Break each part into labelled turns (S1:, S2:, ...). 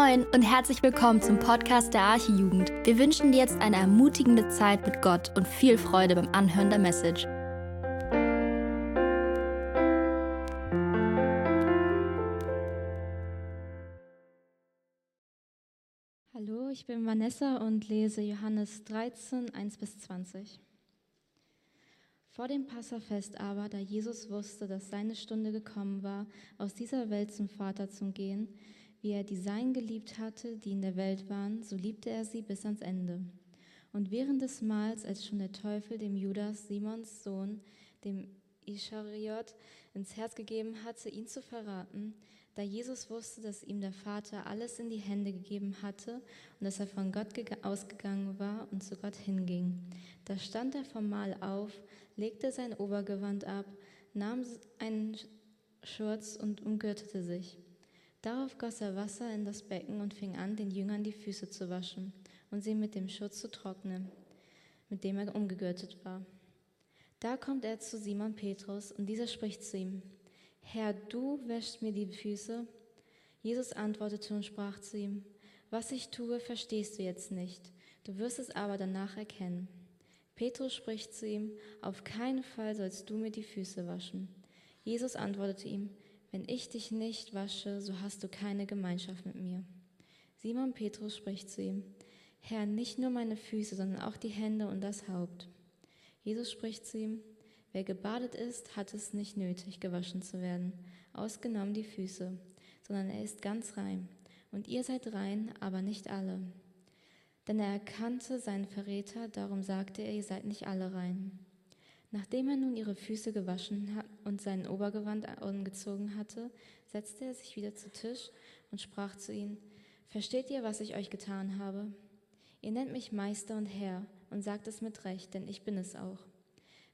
S1: Moin und herzlich willkommen zum Podcast der Archijugend. Wir wünschen dir jetzt eine ermutigende Zeit mit Gott und viel Freude beim Anhören der Message.
S2: Hallo, ich bin Vanessa und lese Johannes 13, 1 bis 20. Vor dem Passafest aber, da Jesus wusste, dass seine Stunde gekommen war, aus dieser Welt zum Vater zu gehen, wie er die Sein geliebt hatte, die in der Welt waren, so liebte er sie bis ans Ende. Und während des Mahls, als schon der Teufel dem Judas, Simons Sohn, dem Ischariot, ins Herz gegeben hatte, ihn zu verraten, da Jesus wusste, dass ihm der Vater alles in die Hände gegeben hatte und dass er von Gott ausgegangen war und zu Gott hinging. Da stand er vom Mahl auf, legte sein Obergewand ab, nahm einen Schurz und umgürtete sich. Darauf goss er Wasser in das Becken und fing an, den Jüngern die Füße zu waschen und sie mit dem Schutz zu trocknen, mit dem er umgegürtet war. Da kommt er zu Simon Petrus und dieser spricht zu ihm, Herr, du wäschst mir die Füße? Jesus antwortete und sprach zu ihm, was ich tue, verstehst du jetzt nicht, du wirst es aber danach erkennen. Petrus spricht zu ihm, auf keinen Fall sollst du mir die Füße waschen. Jesus antwortete ihm, wenn ich dich nicht wasche, so hast du keine Gemeinschaft mit mir. Simon Petrus spricht zu ihm, Herr, nicht nur meine Füße, sondern auch die Hände und das Haupt. Jesus spricht zu ihm, wer gebadet ist, hat es nicht nötig, gewaschen zu werden, ausgenommen die Füße, sondern er ist ganz rein. Und ihr seid rein, aber nicht alle. Denn er erkannte seinen Verräter, darum sagte er, ihr seid nicht alle rein. Nachdem er nun ihre Füße gewaschen und sein Obergewand angezogen hatte, setzte er sich wieder zu Tisch und sprach zu ihnen, Versteht ihr, was ich euch getan habe? Ihr nennt mich Meister und Herr und sagt es mit Recht, denn ich bin es auch.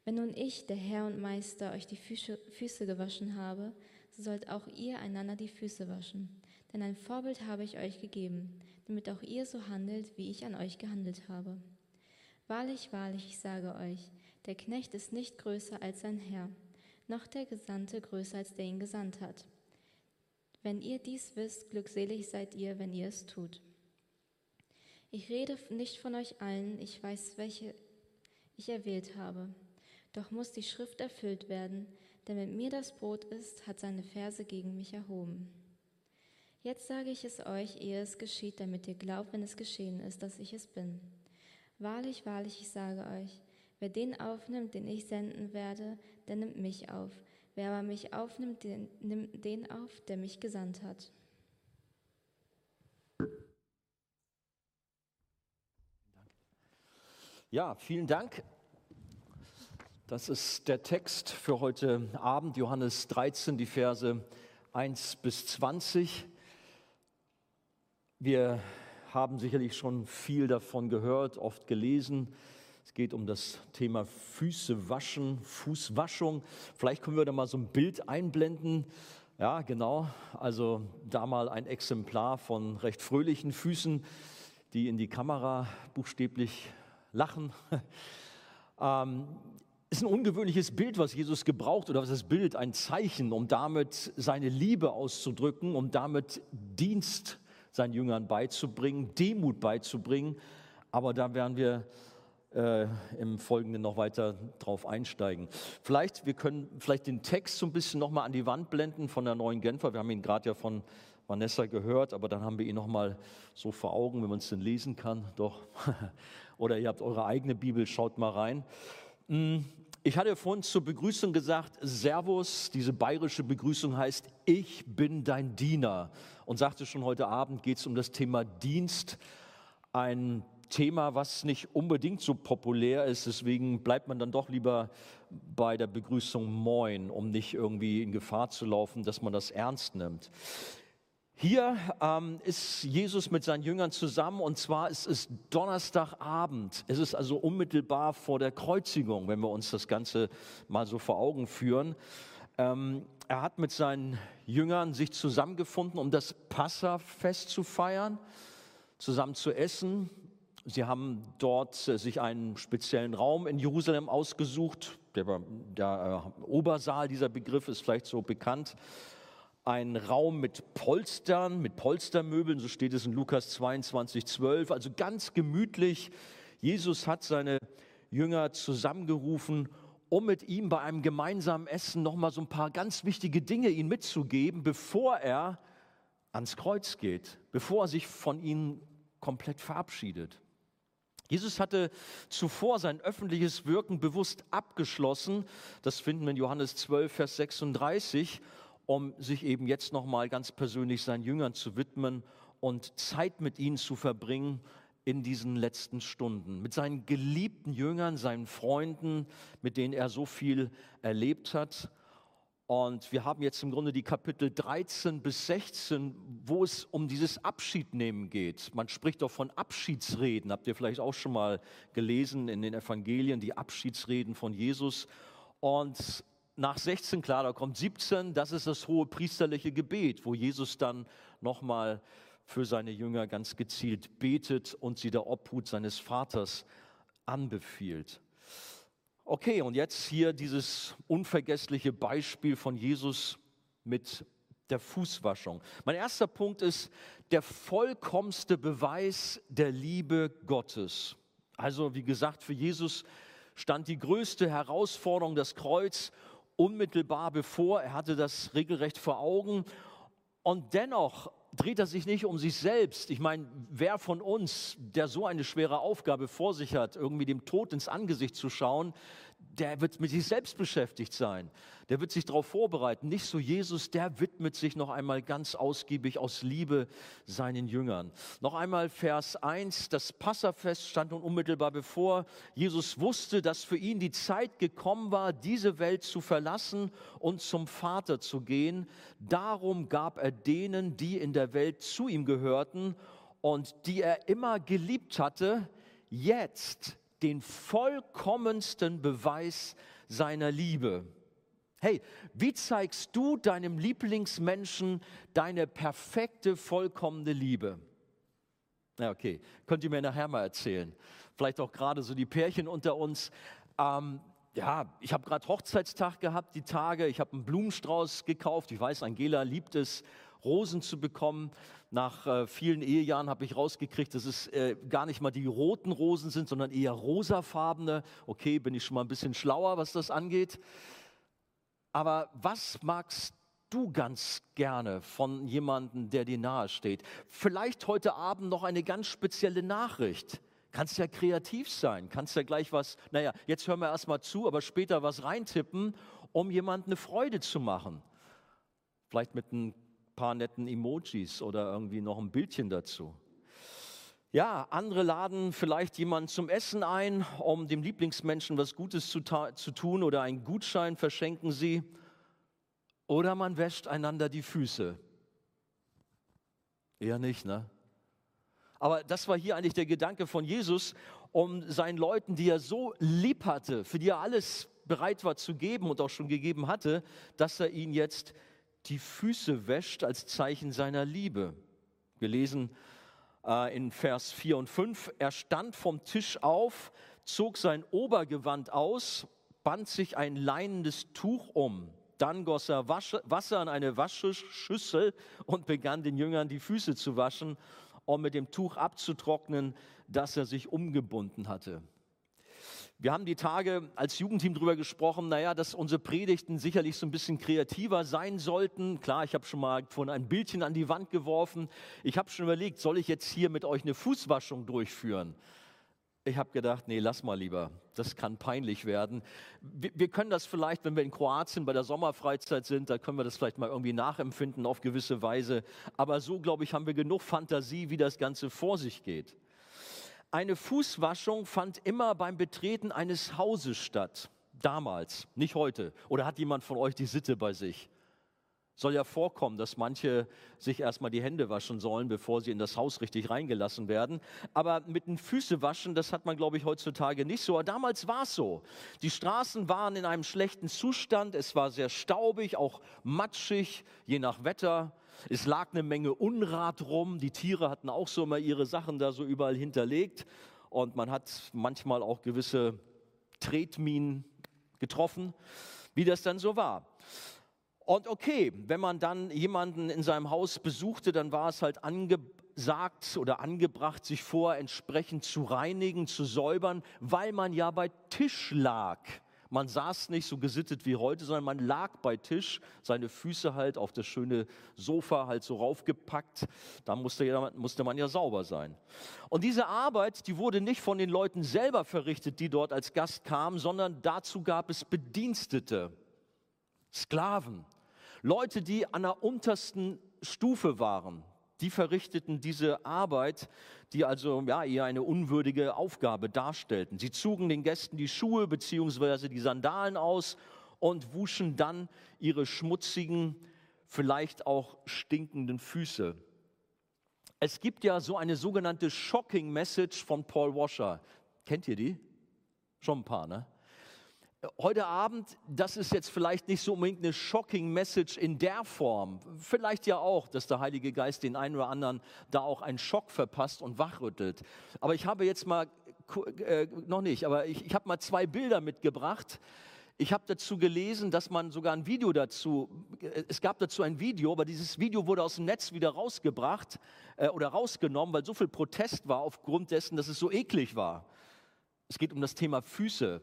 S2: Wenn nun ich, der Herr und Meister, euch die Füße gewaschen habe, so sollt auch ihr einander die Füße waschen. Denn ein Vorbild habe ich euch gegeben, damit auch ihr so handelt, wie ich an euch gehandelt habe. Wahrlich, wahrlich, ich sage euch, der Knecht ist nicht größer als sein Herr, noch der Gesandte größer als der ihn gesandt hat. Wenn ihr dies wisst, glückselig seid ihr, wenn ihr es tut. Ich rede nicht von euch allen, ich weiß, welche ich erwählt habe. Doch muss die Schrift erfüllt werden, denn wenn mir das Brot ist, hat seine Verse gegen mich erhoben. Jetzt sage ich es euch, ehe es geschieht, damit ihr glaubt, wenn es geschehen ist, dass ich es bin. Wahrlich, wahrlich, ich sage euch, Wer den aufnimmt, den ich senden werde, der nimmt mich auf. Wer aber mich aufnimmt, den, nimmt den auf, der mich gesandt hat.
S3: Ja, vielen Dank. Das ist der Text für heute Abend, Johannes 13, die Verse 1 bis 20. Wir haben sicherlich schon viel davon gehört, oft gelesen. Es geht um das Thema Füße waschen, Fußwaschung. Vielleicht können wir da mal so ein Bild einblenden. Ja, genau. Also da mal ein Exemplar von recht fröhlichen Füßen, die in die Kamera buchstäblich lachen. Ähm, ist ein ungewöhnliches Bild, was Jesus gebraucht, oder was das Bild, ein Zeichen, um damit seine Liebe auszudrücken, um damit Dienst seinen Jüngern beizubringen, Demut beizubringen. Aber da werden wir äh, im Folgenden noch weiter drauf einsteigen. Vielleicht, wir können vielleicht den Text so ein bisschen nochmal an die Wand blenden von der neuen Genfer. Wir haben ihn gerade ja von Vanessa gehört, aber dann haben wir ihn nochmal so vor Augen, wenn man es denn lesen kann. Doch. Oder ihr habt eure eigene Bibel, schaut mal rein. Hm, ich hatte vorhin zur Begrüßung gesagt, Servus, diese bayerische Begrüßung heißt, ich bin dein Diener. Und sagte schon heute Abend geht es um das Thema Dienst, ein Thema, was nicht unbedingt so populär ist. Deswegen bleibt man dann doch lieber bei der Begrüßung Moin, um nicht irgendwie in Gefahr zu laufen, dass man das ernst nimmt. Hier ähm, ist Jesus mit seinen Jüngern zusammen und zwar ist es Donnerstagabend. Es ist also unmittelbar vor der Kreuzigung, wenn wir uns das Ganze mal so vor Augen führen. Ähm, er hat mit seinen Jüngern sich zusammengefunden, um das Passafest zu feiern, zusammen zu essen, Sie haben dort äh, sich einen speziellen Raum in Jerusalem ausgesucht. Der, der äh, Obersaal, dieser Begriff ist vielleicht so bekannt. ein Raum mit Polstern, mit Polstermöbeln, so steht es in Lukas 22, 12, also ganz gemütlich. Jesus hat seine Jünger zusammengerufen, um mit ihm bei einem gemeinsamen Essen nochmal so ein paar ganz wichtige Dinge ihnen mitzugeben, bevor er ans Kreuz geht, bevor er sich von ihnen komplett verabschiedet. Jesus hatte zuvor sein öffentliches Wirken bewusst abgeschlossen. Das finden wir in Johannes 12, Vers 36, um sich eben jetzt nochmal ganz persönlich seinen Jüngern zu widmen und Zeit mit ihnen zu verbringen in diesen letzten Stunden. Mit seinen geliebten Jüngern, seinen Freunden, mit denen er so viel erlebt hat. Und wir haben jetzt im Grunde die Kapitel 13 bis 16, wo es um dieses Abschiednehmen geht. Man spricht doch von Abschiedsreden, habt ihr vielleicht auch schon mal gelesen in den Evangelien, die Abschiedsreden von Jesus. Und nach 16, klar, da kommt 17, das ist das hohe priesterliche Gebet, wo Jesus dann nochmal für seine Jünger ganz gezielt betet und sie der Obhut seines Vaters anbefiehlt. Okay, und jetzt hier dieses unvergessliche Beispiel von Jesus mit der Fußwaschung. Mein erster Punkt ist der vollkommenste Beweis der Liebe Gottes. Also wie gesagt, für Jesus stand die größte Herausforderung, das Kreuz, unmittelbar bevor. Er hatte das regelrecht vor Augen. Und dennoch dreht er sich nicht um sich selbst. Ich meine, wer von uns, der so eine schwere Aufgabe vor sich hat, irgendwie dem Tod ins Angesicht zu schauen, der wird mit sich selbst beschäftigt sein. Der wird sich darauf vorbereiten. Nicht so Jesus, der widmet sich noch einmal ganz ausgiebig aus Liebe seinen Jüngern. Noch einmal Vers 1, das Passafest stand nun unmittelbar bevor. Jesus wusste, dass für ihn die Zeit gekommen war, diese Welt zu verlassen und zum Vater zu gehen. Darum gab er denen, die in der Welt zu ihm gehörten und die er immer geliebt hatte, jetzt den vollkommensten Beweis seiner Liebe. Hey, wie zeigst du deinem Lieblingsmenschen deine perfekte, vollkommene Liebe? Ja, okay, könnt ihr mir nachher mal erzählen. Vielleicht auch gerade so die Pärchen unter uns. Ähm, ja, ich habe gerade Hochzeitstag gehabt, die Tage. Ich habe einen Blumenstrauß gekauft. Ich weiß, Angela liebt es, Rosen zu bekommen. Nach äh, vielen Ehejahren habe ich rausgekriegt, dass es äh, gar nicht mal die roten Rosen sind, sondern eher rosafarbene. Okay, bin ich schon mal ein bisschen schlauer, was das angeht. Aber was magst du ganz gerne von jemandem, der dir nahe steht? Vielleicht heute Abend noch eine ganz spezielle Nachricht. Kannst ja kreativ sein, kannst ja gleich was, naja, jetzt hören wir erstmal zu, aber später was reintippen, um jemandem eine Freude zu machen. Vielleicht mit einem paar netten Emojis oder irgendwie noch ein Bildchen dazu. Ja, andere laden vielleicht jemanden zum Essen ein, um dem Lieblingsmenschen was Gutes zu, zu tun oder einen Gutschein verschenken sie. Oder man wäscht einander die Füße. Eher nicht, ne? Aber das war hier eigentlich der Gedanke von Jesus, um seinen Leuten, die er so lieb hatte, für die er alles bereit war zu geben und auch schon gegeben hatte, dass er ihnen jetzt die Füße wäscht als Zeichen seiner Liebe. Gelesen äh, in Vers 4 und 5. Er stand vom Tisch auf, zog sein Obergewand aus, band sich ein leinendes Tuch um. Dann goss er Wasser in eine Waschschüssel und begann den Jüngern die Füße zu waschen, um mit dem Tuch abzutrocknen, das er sich umgebunden hatte. Wir haben die Tage als Jugendteam darüber gesprochen, naja, dass unsere Predigten sicherlich so ein bisschen kreativer sein sollten. Klar, ich habe schon mal von ein Bildchen an die Wand geworfen. Ich habe schon überlegt, soll ich jetzt hier mit euch eine Fußwaschung durchführen? Ich habe gedacht, nee, lass mal lieber. Das kann peinlich werden. Wir, wir, können das vielleicht, wenn wir in Kroatien bei der Sommerfreizeit sind, da können wir das vielleicht mal irgendwie nachempfinden auf gewisse Weise. Aber so, glaube ich, haben wir genug Fantasie, wie das Ganze vor sich geht. Eine Fußwaschung fand immer beim Betreten eines Hauses statt. Damals, nicht heute. Oder hat jemand von euch die Sitte bei sich? Soll ja vorkommen, dass manche sich erstmal die Hände waschen sollen, bevor sie in das Haus richtig reingelassen werden. Aber mit den Füße waschen, das hat man, glaube ich, heutzutage nicht so. Aber damals war es so. Die Straßen waren in einem schlechten Zustand. Es war sehr staubig, auch matschig, je nach Wetter. Es lag eine Menge Unrat rum. Die Tiere hatten auch so immer ihre Sachen da so überall hinterlegt. Und man hat manchmal auch gewisse Tretminen getroffen, wie das dann so war. Und okay, wenn man dann jemanden in seinem Haus besuchte, dann war es halt angesagt oder angebracht, sich vor entsprechend zu reinigen, zu säubern, weil man ja bei Tisch lag. Man saß nicht so gesittet wie heute, sondern man lag bei Tisch, seine Füße halt auf das schöne Sofa halt so raufgepackt. Da musste, musste man ja sauber sein. Und diese Arbeit, die wurde nicht von den Leuten selber verrichtet, die dort als Gast kamen, sondern dazu gab es Bedienstete, Sklaven, Leute, die an der untersten Stufe waren die verrichteten diese Arbeit, die also ja, eher eine unwürdige Aufgabe darstellten. Sie zogen den Gästen die Schuhe bzw. die Sandalen aus und wuschen dann ihre schmutzigen, vielleicht auch stinkenden Füße. Es gibt ja so eine sogenannte Shocking Message von Paul Washer. Kennt ihr die? Schon ein paar, ne? Heute Abend, das ist jetzt vielleicht nicht so unbedingt eine shocking Message in der Form. Vielleicht ja auch, dass der Heilige Geist den einen oder anderen da auch einen Schock verpasst und wachrüttelt. Aber ich habe jetzt mal, äh, noch nicht, aber ich, ich habe mal zwei Bilder mitgebracht. Ich habe dazu gelesen, dass man sogar ein Video dazu, äh, es gab dazu ein Video, aber dieses Video wurde aus dem Netz wieder rausgebracht äh, oder rausgenommen, weil so viel Protest war aufgrund dessen, dass es so eklig war. Es geht um das Thema Füße.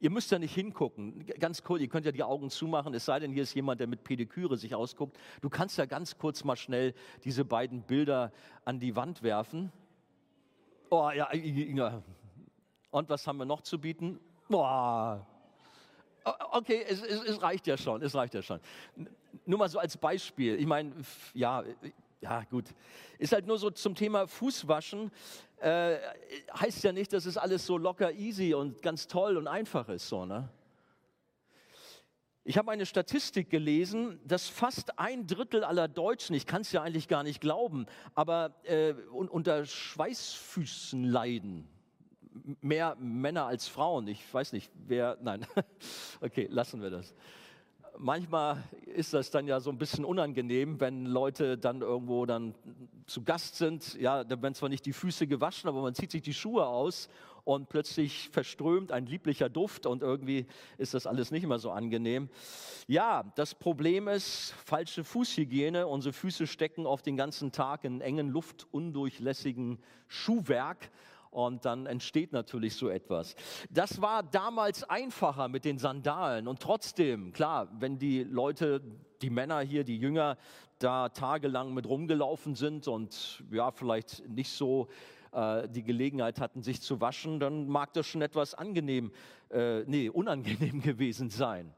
S3: Ihr müsst ja nicht hingucken. Ganz cool, ihr könnt ja die Augen zumachen, es sei denn, hier ist jemand, der mit Pediküre sich ausguckt. Du kannst ja ganz kurz mal schnell diese beiden Bilder an die Wand werfen. Oh, ja, ja. Und was haben wir noch zu bieten? Boah. Okay, es, es, es reicht ja schon, es reicht ja schon. Nur mal so als Beispiel. Ich meine, ja, ja, gut. Ist halt nur so zum Thema Fußwaschen. Äh, heißt ja nicht, dass es alles so locker easy und ganz toll und einfach ist. So, ne? Ich habe eine Statistik gelesen, dass fast ein Drittel aller Deutschen, ich kann es ja eigentlich gar nicht glauben, aber äh, unter Schweißfüßen leiden. Mehr Männer als Frauen. Ich weiß nicht, wer. Nein. okay, lassen wir das manchmal ist das dann ja so ein bisschen unangenehm, wenn Leute dann irgendwo dann zu Gast sind. Ja, da werden zwar nicht die Füße gewaschen, aber man zieht sich die Schuhe aus und plötzlich verströmt ein lieblicher Duft und irgendwie ist das alles nicht mehr so angenehm. Ja, das Problem ist falsche Fußhygiene. Unsere Füße stecken auf den ganzen Tag in engen, luftundurchlässigen Schuhwerk und dann entsteht natürlich so etwas. Das war damals einfacher mit den Sandalen und trotzdem, klar, wenn die Leute, die Männer hier, die Jünger, da tagelang mit rumgelaufen sind und ja, vielleicht nicht so äh, die Gelegenheit hatten, sich zu waschen, dann mag das schon etwas angenehm, äh, nee, unangenehm gewesen sein.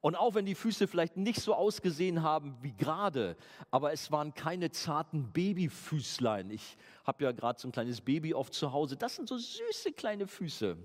S3: Und auch wenn die Füße vielleicht nicht so ausgesehen haben wie gerade, aber es waren keine zarten Babyfüßlein. Ich habe ja gerade so ein kleines Baby oft zu Hause. Das sind so süße kleine Füße.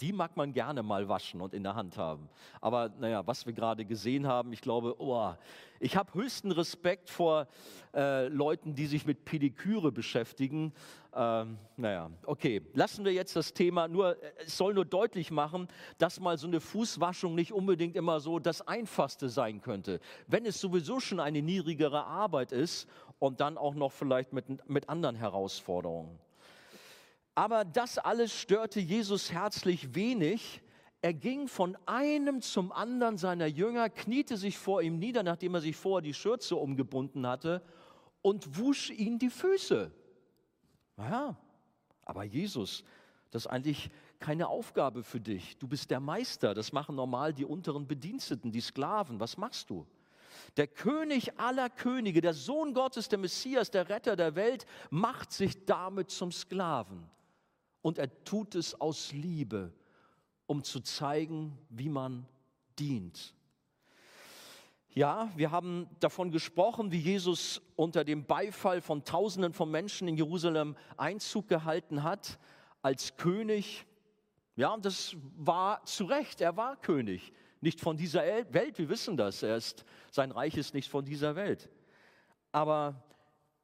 S3: Die mag man gerne mal waschen und in der Hand haben. Aber naja, was wir gerade gesehen haben, ich glaube, oh, ich habe höchsten Respekt vor äh, Leuten, die sich mit Pediküre beschäftigen. Ähm, naja, okay, lassen wir jetzt das Thema. Nur, äh, es soll nur deutlich machen, dass mal so eine Fußwaschung nicht unbedingt immer so das Einfachste sein könnte. Wenn es sowieso schon eine niedrigere Arbeit ist und dann auch noch vielleicht mit, mit anderen Herausforderungen. Aber das alles störte Jesus herzlich wenig. Er ging von einem zum anderen seiner Jünger, kniete sich vor ihm nieder, nachdem er sich vorher die Schürze umgebunden hatte, und wusch ihn die Füße. Naja, aber Jesus, das ist eigentlich keine Aufgabe für dich. Du bist der Meister. Das machen normal die unteren Bediensteten, die Sklaven. Was machst du? Der König aller Könige, der Sohn Gottes, der Messias, der Retter der Welt, macht sich damit zum Sklaven. Und er tut es aus Liebe, um zu zeigen, wie man dient. Ja, wir haben davon gesprochen, wie Jesus unter dem Beifall von Tausenden von Menschen in Jerusalem Einzug gehalten hat als König. Ja, und das war zu Recht, er war König, nicht von dieser Welt, wir wissen das, er ist, sein Reich ist nicht von dieser Welt. Aber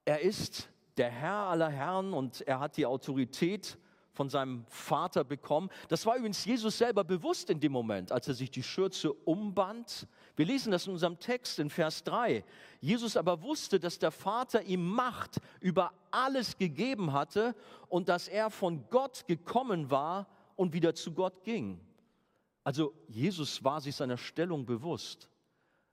S3: er ist der Herr aller Herren und er hat die Autorität von seinem Vater bekommen. Das war übrigens Jesus selber bewusst in dem Moment, als er sich die Schürze umband. Wir lesen das in unserem Text in Vers 3. Jesus aber wusste, dass der Vater ihm Macht über alles gegeben hatte und dass er von Gott gekommen war und wieder zu Gott ging. Also Jesus war sich seiner Stellung bewusst.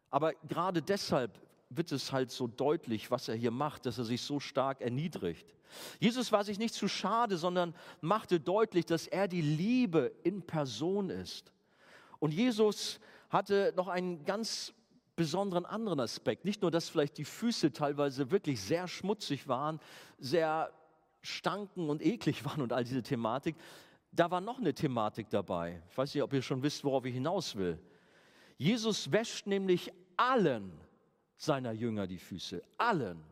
S3: Aber gerade deshalb wird es halt so deutlich, was er hier macht, dass er sich so stark erniedrigt. Jesus war sich nicht zu schade, sondern machte deutlich, dass er die Liebe in Person ist. Und Jesus hatte noch einen ganz besonderen anderen Aspekt. Nicht nur, dass vielleicht die Füße teilweise wirklich sehr schmutzig waren, sehr stanken und eklig waren und all diese Thematik. Da war noch eine Thematik dabei. Ich weiß nicht, ob ihr schon wisst, worauf ich hinaus will. Jesus wäscht nämlich allen seiner Jünger die Füße. Allen.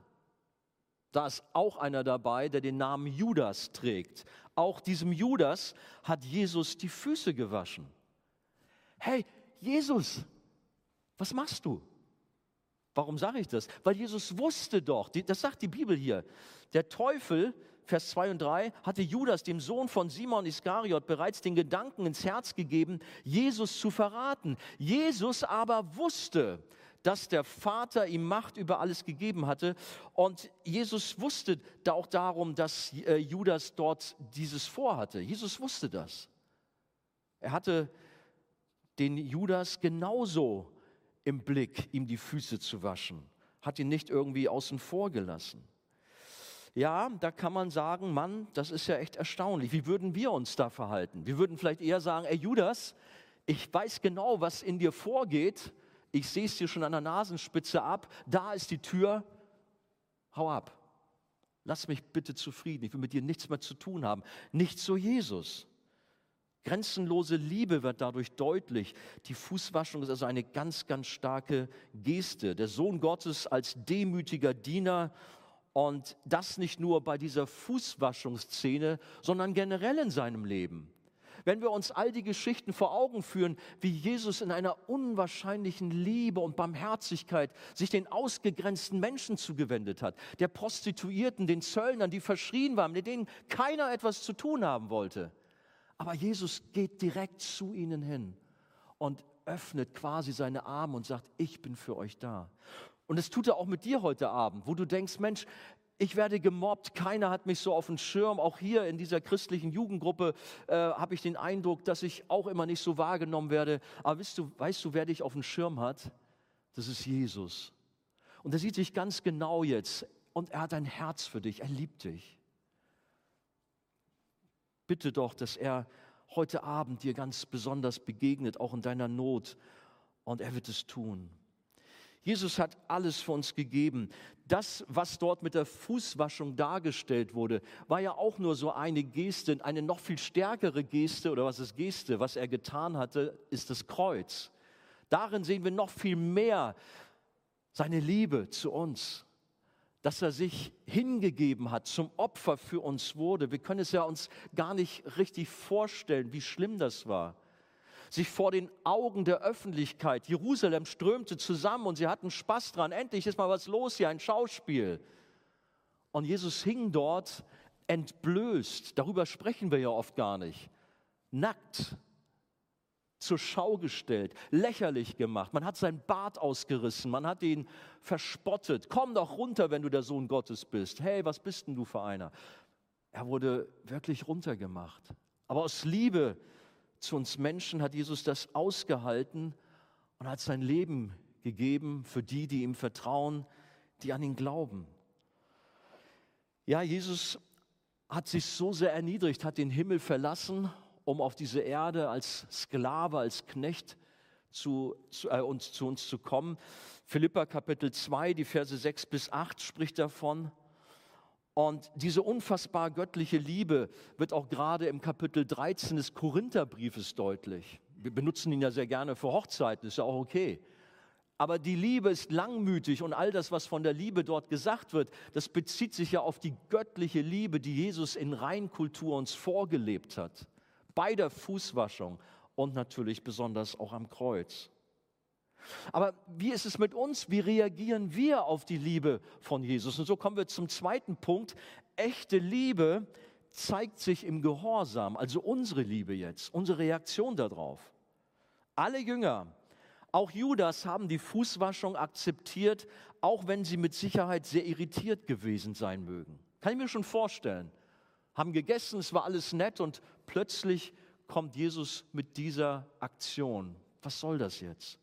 S3: Da ist auch einer dabei, der den Namen Judas trägt. Auch diesem Judas hat Jesus die Füße gewaschen. Hey, Jesus, was machst du? Warum sage ich das? Weil Jesus wusste doch, das sagt die Bibel hier, der Teufel, Vers 2 und 3, hatte Judas, dem Sohn von Simon Iskariot, bereits den Gedanken ins Herz gegeben, Jesus zu verraten. Jesus aber wusste, dass der Vater ihm Macht über alles gegeben hatte. Und Jesus wusste da auch darum, dass äh, Judas dort dieses vorhatte. Jesus wusste das. Er hatte den Judas genauso im Blick, ihm die Füße zu waschen, hat ihn nicht irgendwie außen vor gelassen. Ja, da kann man sagen, Mann, das ist ja echt erstaunlich. Wie würden wir uns da verhalten? Wir würden vielleicht eher sagen, ey Judas, ich weiß genau, was in dir vorgeht ich sehe es dir schon an der Nasenspitze ab, da ist die Tür, hau ab. Lass mich bitte zufrieden, ich will mit dir nichts mehr zu tun haben. Nicht so Jesus. Grenzenlose Liebe wird dadurch deutlich. Die Fußwaschung ist also eine ganz, ganz starke Geste. Der Sohn Gottes als demütiger Diener und das nicht nur bei dieser Fußwaschungsszene, sondern generell in seinem Leben wenn wir uns all die Geschichten vor Augen führen, wie Jesus in einer unwahrscheinlichen Liebe und Barmherzigkeit sich den ausgegrenzten Menschen zugewendet hat, der Prostituierten, den Zöllnern, die verschrien waren, mit denen keiner etwas zu tun haben wollte. Aber Jesus geht direkt zu ihnen hin und öffnet quasi seine Arme und sagt, ich bin für euch da. Und das tut er auch mit dir heute Abend, wo du denkst, Mensch, ich werde gemobbt, keiner hat mich so auf dem Schirm. Auch hier in dieser christlichen Jugendgruppe äh, habe ich den Eindruck, dass ich auch immer nicht so wahrgenommen werde. Aber weißt du, weißt du, wer dich auf dem Schirm hat? Das ist Jesus. Und er sieht dich ganz genau jetzt und er hat ein Herz für dich, er liebt dich. Bitte doch, dass er heute Abend dir ganz besonders begegnet, auch in deiner Not. Und er wird es tun. Jesus hat alles für uns gegeben. Das, was dort mit der Fußwaschung dargestellt wurde, war ja auch nur so eine Geste, eine noch viel stärkere Geste, oder was ist Geste? Was er getan hatte, ist das Kreuz. Darin sehen wir noch viel mehr seine Liebe zu uns, dass er sich hingegeben hat, zum Opfer für uns wurde. Wir können es ja uns gar nicht richtig vorstellen, wie schlimm das war sich vor den Augen der Öffentlichkeit. Jerusalem strömte zusammen und sie hatten Spaß dran. Endlich ist mal was los hier, ein Schauspiel. Und Jesus hing dort entblößt. Darüber sprechen wir ja oft gar nicht. Nackt zur Schau gestellt, lächerlich gemacht. Man hat sein Bart ausgerissen, man hat ihn verspottet. Komm doch runter, wenn du der Sohn Gottes bist. Hey, was bist denn du für einer? Er wurde wirklich runtergemacht. Aber aus Liebe zu uns Menschen hat Jesus das ausgehalten und hat sein Leben gegeben für die, die ihm vertrauen, die an ihn glauben. Ja, Jesus hat sich so sehr erniedrigt, hat den Himmel verlassen, um auf diese Erde als Sklave, als Knecht zu, zu, äh, uns, zu uns zu kommen. Philippa Kapitel 2, die Verse 6 bis 8 spricht davon. Und diese unfassbar göttliche Liebe wird auch gerade im Kapitel 13 des Korintherbriefes deutlich. Wir benutzen ihn ja sehr gerne für Hochzeiten, ist ja auch okay. Aber die Liebe ist langmütig und all das, was von der Liebe dort gesagt wird, das bezieht sich ja auf die göttliche Liebe, die Jesus in Reinkultur uns vorgelebt hat. Bei der Fußwaschung und natürlich besonders auch am Kreuz. Aber wie ist es mit uns? Wie reagieren wir auf die Liebe von Jesus? Und so kommen wir zum zweiten Punkt. Echte Liebe zeigt sich im Gehorsam, also unsere Liebe jetzt, unsere Reaktion darauf. Alle Jünger, auch Judas, haben die Fußwaschung akzeptiert, auch wenn sie mit Sicherheit sehr irritiert gewesen sein mögen. Kann ich mir schon vorstellen. Haben gegessen, es war alles nett und plötzlich kommt Jesus mit dieser Aktion. Was soll das jetzt?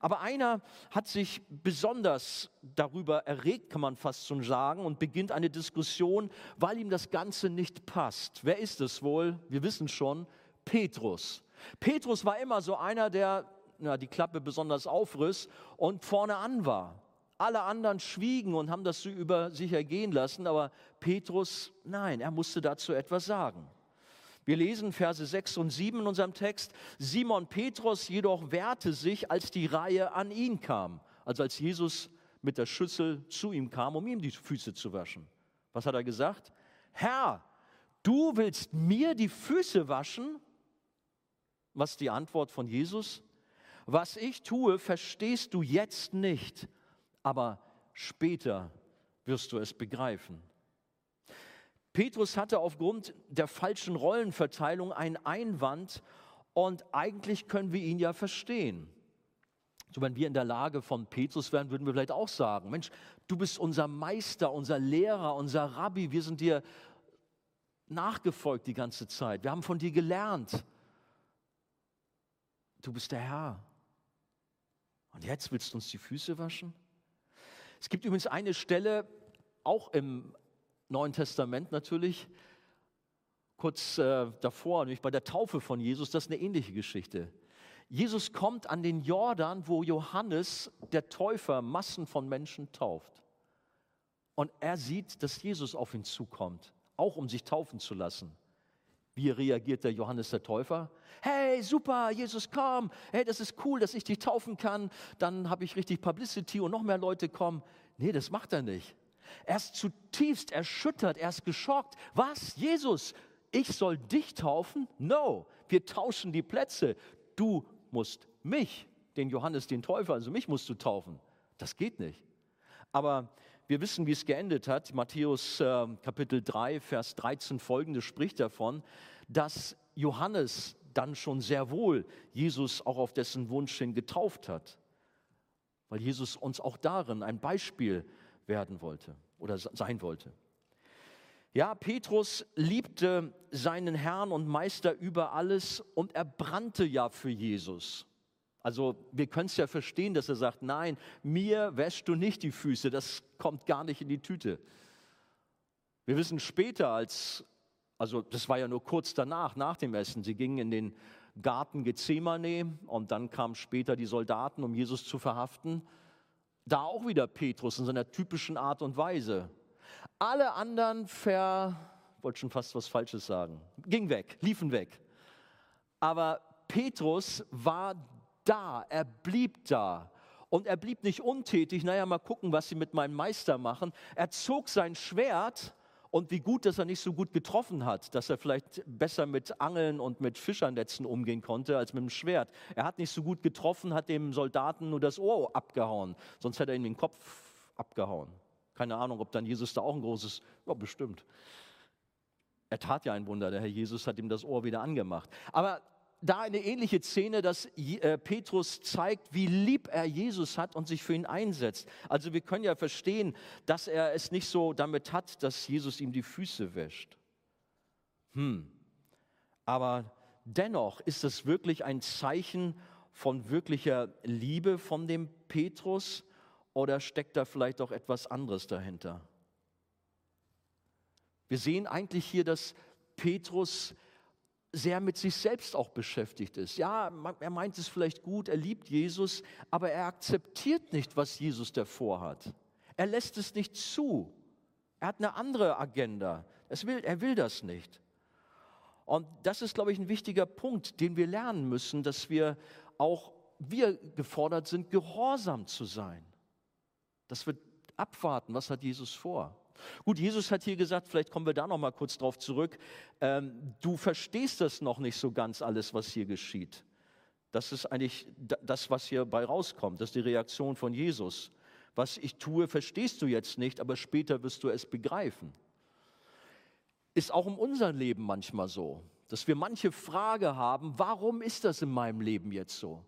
S3: Aber einer hat sich besonders darüber erregt, kann man fast schon sagen, und beginnt eine Diskussion, weil ihm das Ganze nicht passt. Wer ist es wohl? Wir wissen schon, Petrus. Petrus war immer so einer, der na, die Klappe besonders aufriss und vorne an war. Alle anderen schwiegen und haben das so über sich ergehen lassen, aber Petrus, nein, er musste dazu etwas sagen. Wir lesen Verse 6 und 7 in unserem Text. Simon Petrus jedoch wehrte sich, als die Reihe an ihn kam. Also als Jesus mit der Schüssel zu ihm kam, um ihm die Füße zu waschen. Was hat er gesagt? Herr, du willst mir die Füße waschen? Was ist die Antwort von Jesus? Was ich tue, verstehst du jetzt nicht, aber später wirst du es begreifen. Petrus hatte aufgrund der falschen Rollenverteilung einen Einwand und eigentlich können wir ihn ja verstehen. So, wenn wir in der Lage von Petrus wären, würden wir vielleicht auch sagen, Mensch, du bist unser Meister, unser Lehrer, unser Rabbi, wir sind dir nachgefolgt die ganze Zeit, wir haben von dir gelernt. Du bist der Herr. Und jetzt willst du uns die Füße waschen? Es gibt übrigens eine Stelle, auch im Neuen Testament natürlich, kurz äh, davor, nämlich bei der Taufe von Jesus, das ist eine ähnliche Geschichte. Jesus kommt an den Jordan, wo Johannes, der Täufer, Massen von Menschen tauft. Und er sieht, dass Jesus auf ihn zukommt, auch um sich taufen zu lassen. Wie reagiert der Johannes der Täufer? Hey, super, Jesus, komm. Hey, das ist cool, dass ich dich taufen kann. Dann habe ich richtig Publicity und noch mehr Leute kommen. Nee, das macht er nicht. Er ist zutiefst erschüttert, er ist geschockt. Was, Jesus, ich soll dich taufen? No, wir tauschen die Plätze. Du musst mich, den Johannes, den Täufer, also mich musst du taufen. Das geht nicht. Aber wir wissen, wie es geendet hat. Matthäus äh, Kapitel 3, Vers 13 folgende spricht davon, dass Johannes dann schon sehr wohl Jesus auch auf dessen Wunsch hin getauft hat. Weil Jesus uns auch darin ein Beispiel werden wollte oder sein wollte. Ja, Petrus liebte seinen Herrn und Meister über alles und er brannte ja für Jesus. Also wir können es ja verstehen, dass er sagt, nein, mir wäschst du nicht die Füße, das kommt gar nicht in die Tüte. Wir wissen später, als, also das war ja nur kurz danach, nach dem Essen, sie gingen in den Garten Gethsemane und dann kamen später die Soldaten, um Jesus zu verhaften. Da auch wieder Petrus in seiner typischen Art und Weise. Alle anderen ver, wollte schon fast was Falsches sagen, ging weg, liefen weg. Aber Petrus war da, er blieb da. Und er blieb nicht untätig, naja, mal gucken, was sie mit meinem Meister machen. Er zog sein Schwert und wie gut, dass er nicht so gut getroffen hat, dass er vielleicht besser mit Angeln und mit Fischernetzen umgehen konnte als mit dem Schwert. Er hat nicht so gut getroffen, hat dem Soldaten nur das Ohr abgehauen, sonst hätte er ihm den Kopf abgehauen. Keine Ahnung, ob dann Jesus da auch ein großes, ja bestimmt. Er tat ja ein Wunder, der Herr Jesus hat ihm das Ohr wieder angemacht. Aber da eine ähnliche Szene, dass äh, Petrus zeigt, wie lieb er Jesus hat und sich für ihn einsetzt. Also wir können ja verstehen, dass er es nicht so damit hat, dass Jesus ihm die Füße wäscht. Hm. Aber dennoch ist es wirklich ein Zeichen von wirklicher Liebe von dem Petrus oder steckt da vielleicht auch etwas anderes dahinter? Wir sehen eigentlich hier, dass Petrus sehr mit sich selbst auch beschäftigt ist. Ja, er meint es vielleicht gut, er liebt Jesus, aber er akzeptiert nicht, was Jesus davor hat. Er lässt es nicht zu. Er hat eine andere Agenda. Will, er will das nicht. Und das ist, glaube ich, ein wichtiger Punkt, den wir lernen müssen, dass wir auch, wir gefordert sind, gehorsam zu sein. Dass wir abwarten, was hat Jesus vor. Gut, Jesus hat hier gesagt, vielleicht kommen wir da noch mal kurz drauf zurück. Ähm, du verstehst das noch nicht so ganz alles, was hier geschieht. Das ist eigentlich das, was hier bei rauskommt. Das ist die Reaktion von Jesus. Was ich tue, verstehst du jetzt nicht, aber später wirst du es begreifen. Ist auch in unserem Leben manchmal so, dass wir manche Frage haben, warum ist das in meinem Leben jetzt so?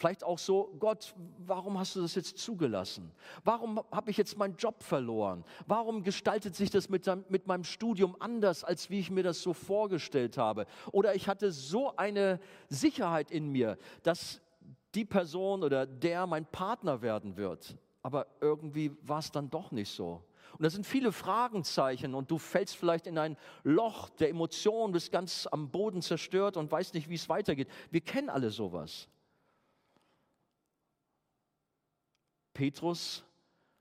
S3: Vielleicht auch so, Gott, warum hast du das jetzt zugelassen? Warum habe ich jetzt meinen Job verloren? Warum gestaltet sich das mit, mit meinem Studium anders, als wie ich mir das so vorgestellt habe? Oder ich hatte so eine Sicherheit in mir, dass die Person oder der mein Partner werden wird. Aber irgendwie war es dann doch nicht so. Und da sind viele Fragenzeichen und du fällst vielleicht in ein Loch der Emotionen, bist ganz am Boden zerstört und weißt nicht, wie es weitergeht. Wir kennen alle sowas. Petrus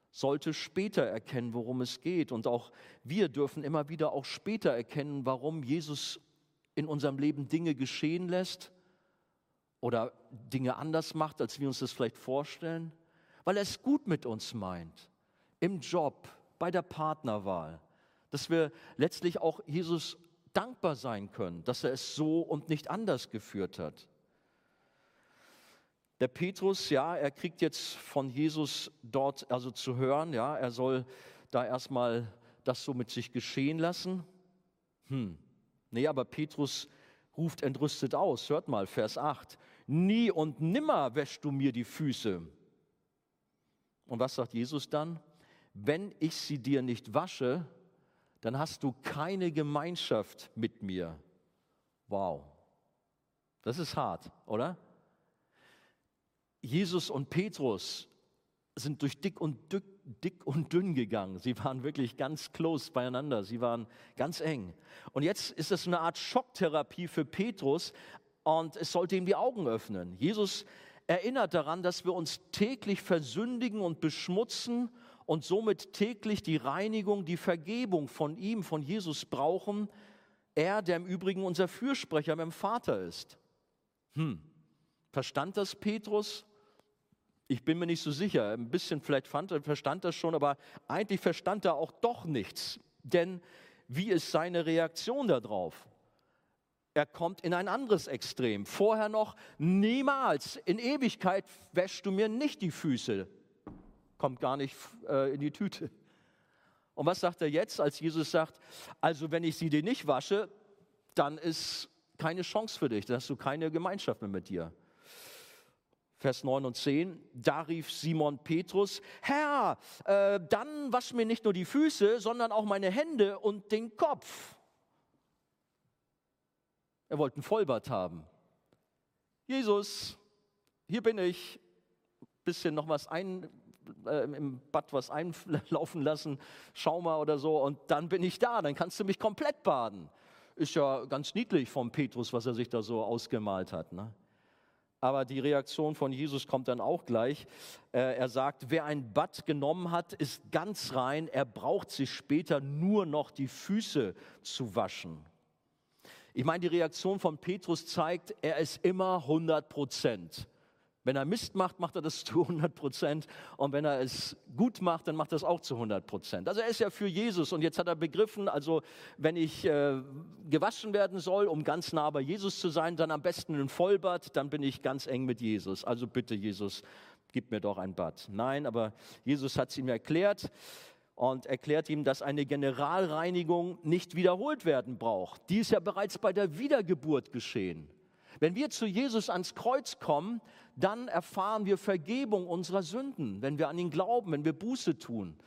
S3: sollte später erkennen, worum es geht. Und auch wir dürfen immer wieder auch später erkennen, warum Jesus in unserem Leben Dinge geschehen lässt oder Dinge anders macht, als wir uns das vielleicht vorstellen, weil er es gut mit uns meint, im Job, bei der Partnerwahl, dass wir letztlich auch Jesus dankbar sein können, dass er es so und nicht anders geführt hat. Der Petrus, ja, er kriegt jetzt von Jesus dort also zu hören, ja, er soll da erstmal das so mit sich geschehen lassen. Hm, nee, aber Petrus ruft entrüstet aus. Hört mal, Vers 8. Nie und nimmer wäschst du mir die Füße. Und was sagt Jesus dann? Wenn ich sie dir nicht wasche, dann hast du keine Gemeinschaft mit mir. Wow, das ist hart, oder? Jesus und Petrus sind durch dick und, dick, dick und dünn gegangen. Sie waren wirklich ganz close beieinander. Sie waren ganz eng. Und jetzt ist es eine Art Schocktherapie für Petrus und es sollte ihm die Augen öffnen. Jesus erinnert daran, dass wir uns täglich versündigen und beschmutzen und somit täglich die Reinigung, die Vergebung von ihm, von Jesus brauchen. Er, der im Übrigen unser Fürsprecher dem Vater ist. Hm. Verstand das Petrus? Ich bin mir nicht so sicher. Ein bisschen vielleicht fand, verstand das schon, aber eigentlich verstand er auch doch nichts. Denn wie ist seine Reaktion darauf? Er kommt in ein anderes Extrem. Vorher noch, niemals, in Ewigkeit wäschst du mir nicht die Füße. Kommt gar nicht äh, in die Tüte. Und was sagt er jetzt, als Jesus sagt, also wenn ich sie dir nicht wasche, dann ist keine Chance für dich, dann hast du keine Gemeinschaft mehr mit dir. Vers 9 und 10, da rief Simon Petrus, Herr, äh, dann wasch mir nicht nur die Füße, sondern auch meine Hände und den Kopf. Er wollte einen Vollbart haben. Jesus, hier bin ich, bisschen noch was ein, äh, im Bad was einlaufen lassen, schau mal oder so, und dann bin ich da, dann kannst du mich komplett baden. Ist ja ganz niedlich vom Petrus, was er sich da so ausgemalt hat. Ne? Aber die Reaktion von Jesus kommt dann auch gleich. Äh, er sagt, wer ein Bad genommen hat, ist ganz rein. Er braucht sich später nur noch die Füße zu waschen. Ich meine, die Reaktion von Petrus zeigt, er ist immer 100 Prozent. Wenn er Mist macht, macht er das zu 100 Prozent. Und wenn er es gut macht, dann macht er es auch zu 100 Prozent. Also er ist ja für Jesus. Und jetzt hat er begriffen, also wenn ich äh, gewaschen werden soll, um ganz nah bei Jesus zu sein, dann am besten ein Vollbad, dann bin ich ganz eng mit Jesus. Also bitte, Jesus, gib mir doch ein Bad. Nein, aber Jesus hat es ihm erklärt und erklärt ihm, dass eine Generalreinigung nicht wiederholt werden braucht. Die ist ja bereits bei der Wiedergeburt geschehen. Wenn wir zu Jesus ans Kreuz kommen, dann erfahren wir Vergebung unserer Sünden. Wenn wir an ihn glauben, wenn wir Buße tun,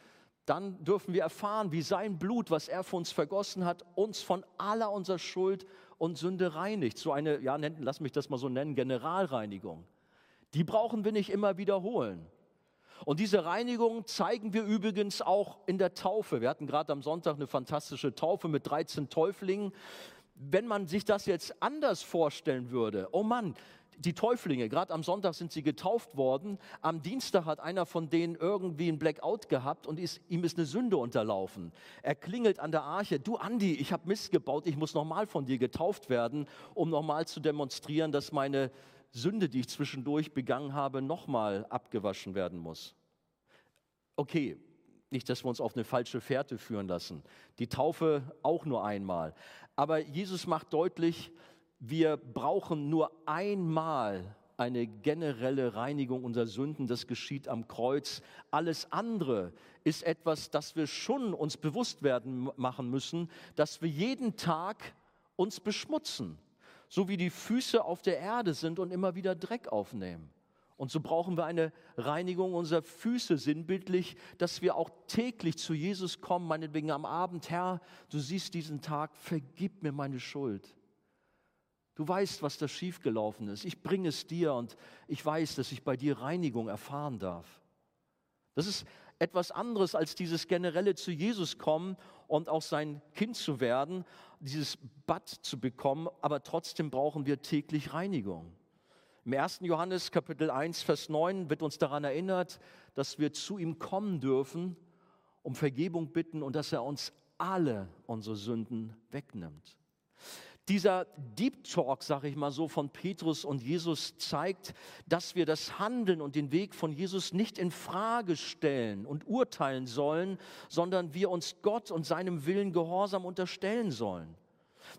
S3: dann dürfen wir erfahren, wie sein Blut, was er für uns vergossen hat, uns von aller unserer Schuld und Sünde reinigt. So eine, ja, lass mich das mal so nennen, Generalreinigung. Die brauchen wir nicht immer wiederholen. Und diese Reinigung zeigen wir übrigens auch in der Taufe. Wir hatten gerade am Sonntag eine fantastische Taufe mit 13 Täuflingen wenn man sich das jetzt anders vorstellen würde, oh Mann, die Täuflinge, gerade am Sonntag sind sie getauft worden, am Dienstag hat einer von denen irgendwie ein Blackout gehabt und ist, ihm ist eine Sünde unterlaufen. Er klingelt an der Arche, du Andi, ich habe Mist gebaut, ich muss nochmal von dir getauft werden, um nochmal zu demonstrieren, dass meine Sünde, die ich zwischendurch begangen habe, nochmal abgewaschen werden muss. Okay, nicht, dass wir uns auf eine falsche Fährte führen lassen. Die Taufe auch nur einmal. Aber Jesus macht deutlich, wir brauchen nur einmal eine generelle Reinigung unserer Sünden. Das geschieht am Kreuz. Alles andere ist etwas, das wir schon uns bewusst werden machen müssen, dass wir jeden Tag uns beschmutzen, so wie die Füße auf der Erde sind und immer wieder Dreck aufnehmen. Und so brauchen wir eine Reinigung unserer Füße sinnbildlich, dass wir auch täglich zu Jesus kommen, meinetwegen am Abend, Herr, du siehst diesen Tag, vergib mir meine Schuld. Du weißt, was da schiefgelaufen ist. Ich bringe es dir und ich weiß, dass ich bei dir Reinigung erfahren darf. Das ist etwas anderes als dieses generelle zu Jesus kommen und auch sein Kind zu werden, dieses Bad zu bekommen, aber trotzdem brauchen wir täglich Reinigung. Im 1. Johannes Kapitel 1, Vers 9 wird uns daran erinnert, dass wir zu ihm kommen dürfen, um Vergebung bitten und dass er uns alle unsere Sünden wegnimmt. Dieser Deep Talk, sage ich mal so, von Petrus und Jesus zeigt, dass wir das Handeln und den Weg von Jesus nicht in Frage stellen und urteilen sollen, sondern wir uns Gott und seinem Willen gehorsam unterstellen sollen.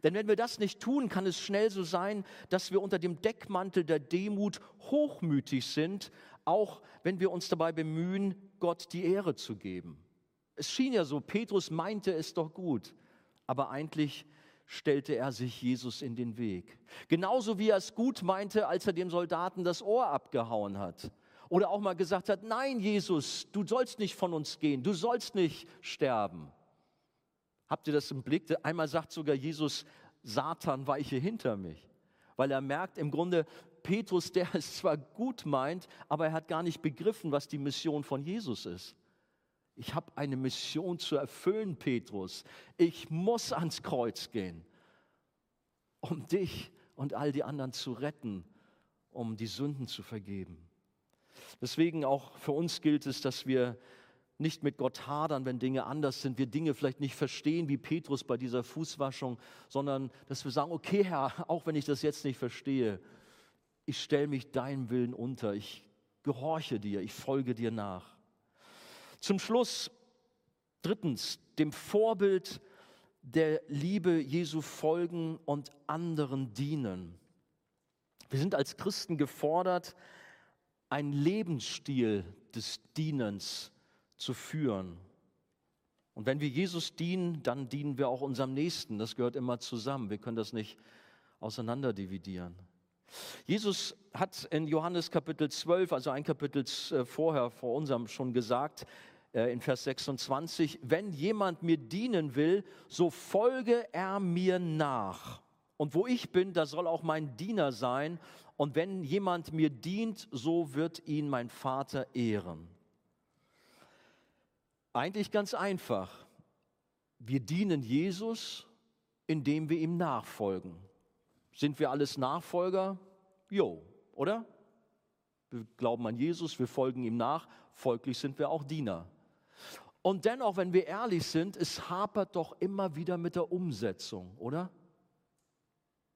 S3: Denn wenn wir das nicht tun, kann es schnell so sein, dass wir unter dem Deckmantel der Demut hochmütig sind, auch wenn wir uns dabei bemühen, Gott die Ehre zu geben. Es schien ja so, Petrus meinte es doch gut, aber eigentlich stellte er sich Jesus in den Weg. Genauso wie er es gut meinte, als er dem Soldaten das Ohr abgehauen hat. Oder auch mal gesagt hat, nein Jesus, du sollst nicht von uns gehen, du sollst nicht sterben. Habt ihr das im Blick? Einmal sagt sogar Jesus, Satan weiche hinter mich. Weil er merkt im Grunde, Petrus, der es zwar gut meint, aber er hat gar nicht begriffen, was die Mission von Jesus ist. Ich habe eine Mission zu erfüllen, Petrus. Ich muss ans Kreuz gehen, um dich und all die anderen zu retten, um die Sünden zu vergeben. Deswegen auch für uns gilt es, dass wir nicht mit Gott hadern, wenn Dinge anders sind, wir Dinge vielleicht nicht verstehen, wie Petrus bei dieser Fußwaschung, sondern dass wir sagen, okay Herr, auch wenn ich das jetzt nicht verstehe, ich stelle mich deinem Willen unter, ich gehorche dir, ich folge dir nach. Zum Schluss, drittens, dem Vorbild der Liebe Jesu folgen und anderen dienen. Wir sind als Christen gefordert, einen Lebensstil des Dienens zu führen. Und wenn wir Jesus dienen, dann dienen wir auch unserem Nächsten. Das gehört immer zusammen. Wir können das nicht auseinanderdividieren. Jesus hat in Johannes Kapitel 12, also ein Kapitel äh, vorher vor unserem schon gesagt, äh, in Vers 26, wenn jemand mir dienen will, so folge er mir nach. Und wo ich bin, da soll auch mein Diener sein. Und wenn jemand mir dient, so wird ihn mein Vater ehren. Eigentlich ganz einfach. Wir dienen Jesus, indem wir ihm nachfolgen. Sind wir alles Nachfolger? Jo, oder? Wir glauben an Jesus, wir folgen ihm nach, folglich sind wir auch Diener. Und dennoch, wenn wir ehrlich sind, es hapert doch immer wieder mit der Umsetzung, oder?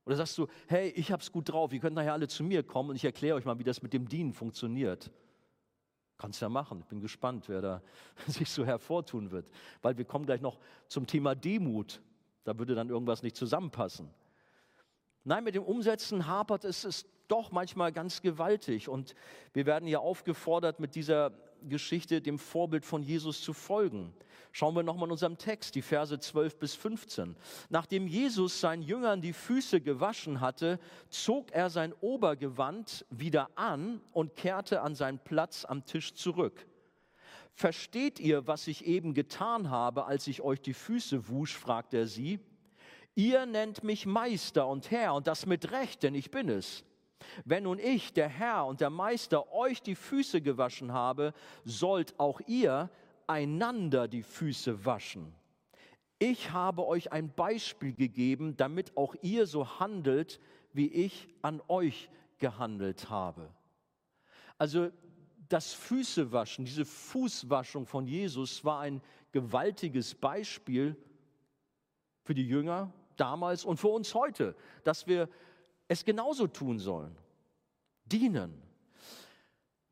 S3: Oder sagst du, hey, ich hab's gut drauf, ihr könnt nachher alle zu mir kommen und ich erkläre euch mal, wie das mit dem Dienen funktioniert. Kannst ja machen, ich bin gespannt, wer da sich so hervortun wird. Weil wir kommen gleich noch zum Thema Demut. Da würde dann irgendwas nicht zusammenpassen. Nein, mit dem Umsetzen hapert es, es doch manchmal ganz gewaltig. Und wir werden ja aufgefordert, mit dieser Geschichte dem Vorbild von Jesus zu folgen. Schauen wir nochmal in unserem Text, die Verse 12 bis 15. Nachdem Jesus seinen Jüngern die Füße gewaschen hatte, zog er sein Obergewand wieder an und kehrte an seinen Platz am Tisch zurück. Versteht ihr, was ich eben getan habe, als ich euch die Füße wusch? fragte er sie. Ihr nennt mich Meister und Herr und das mit Recht, denn ich bin es. Wenn nun ich, der Herr und der Meister, euch die Füße gewaschen habe, sollt auch ihr einander die Füße waschen. Ich habe euch ein Beispiel gegeben, damit auch ihr so handelt, wie ich an euch gehandelt habe. Also das Füßewaschen, diese Fußwaschung von Jesus war ein gewaltiges Beispiel für die Jünger damals und für uns heute, dass wir es genauso tun sollen. Dienen.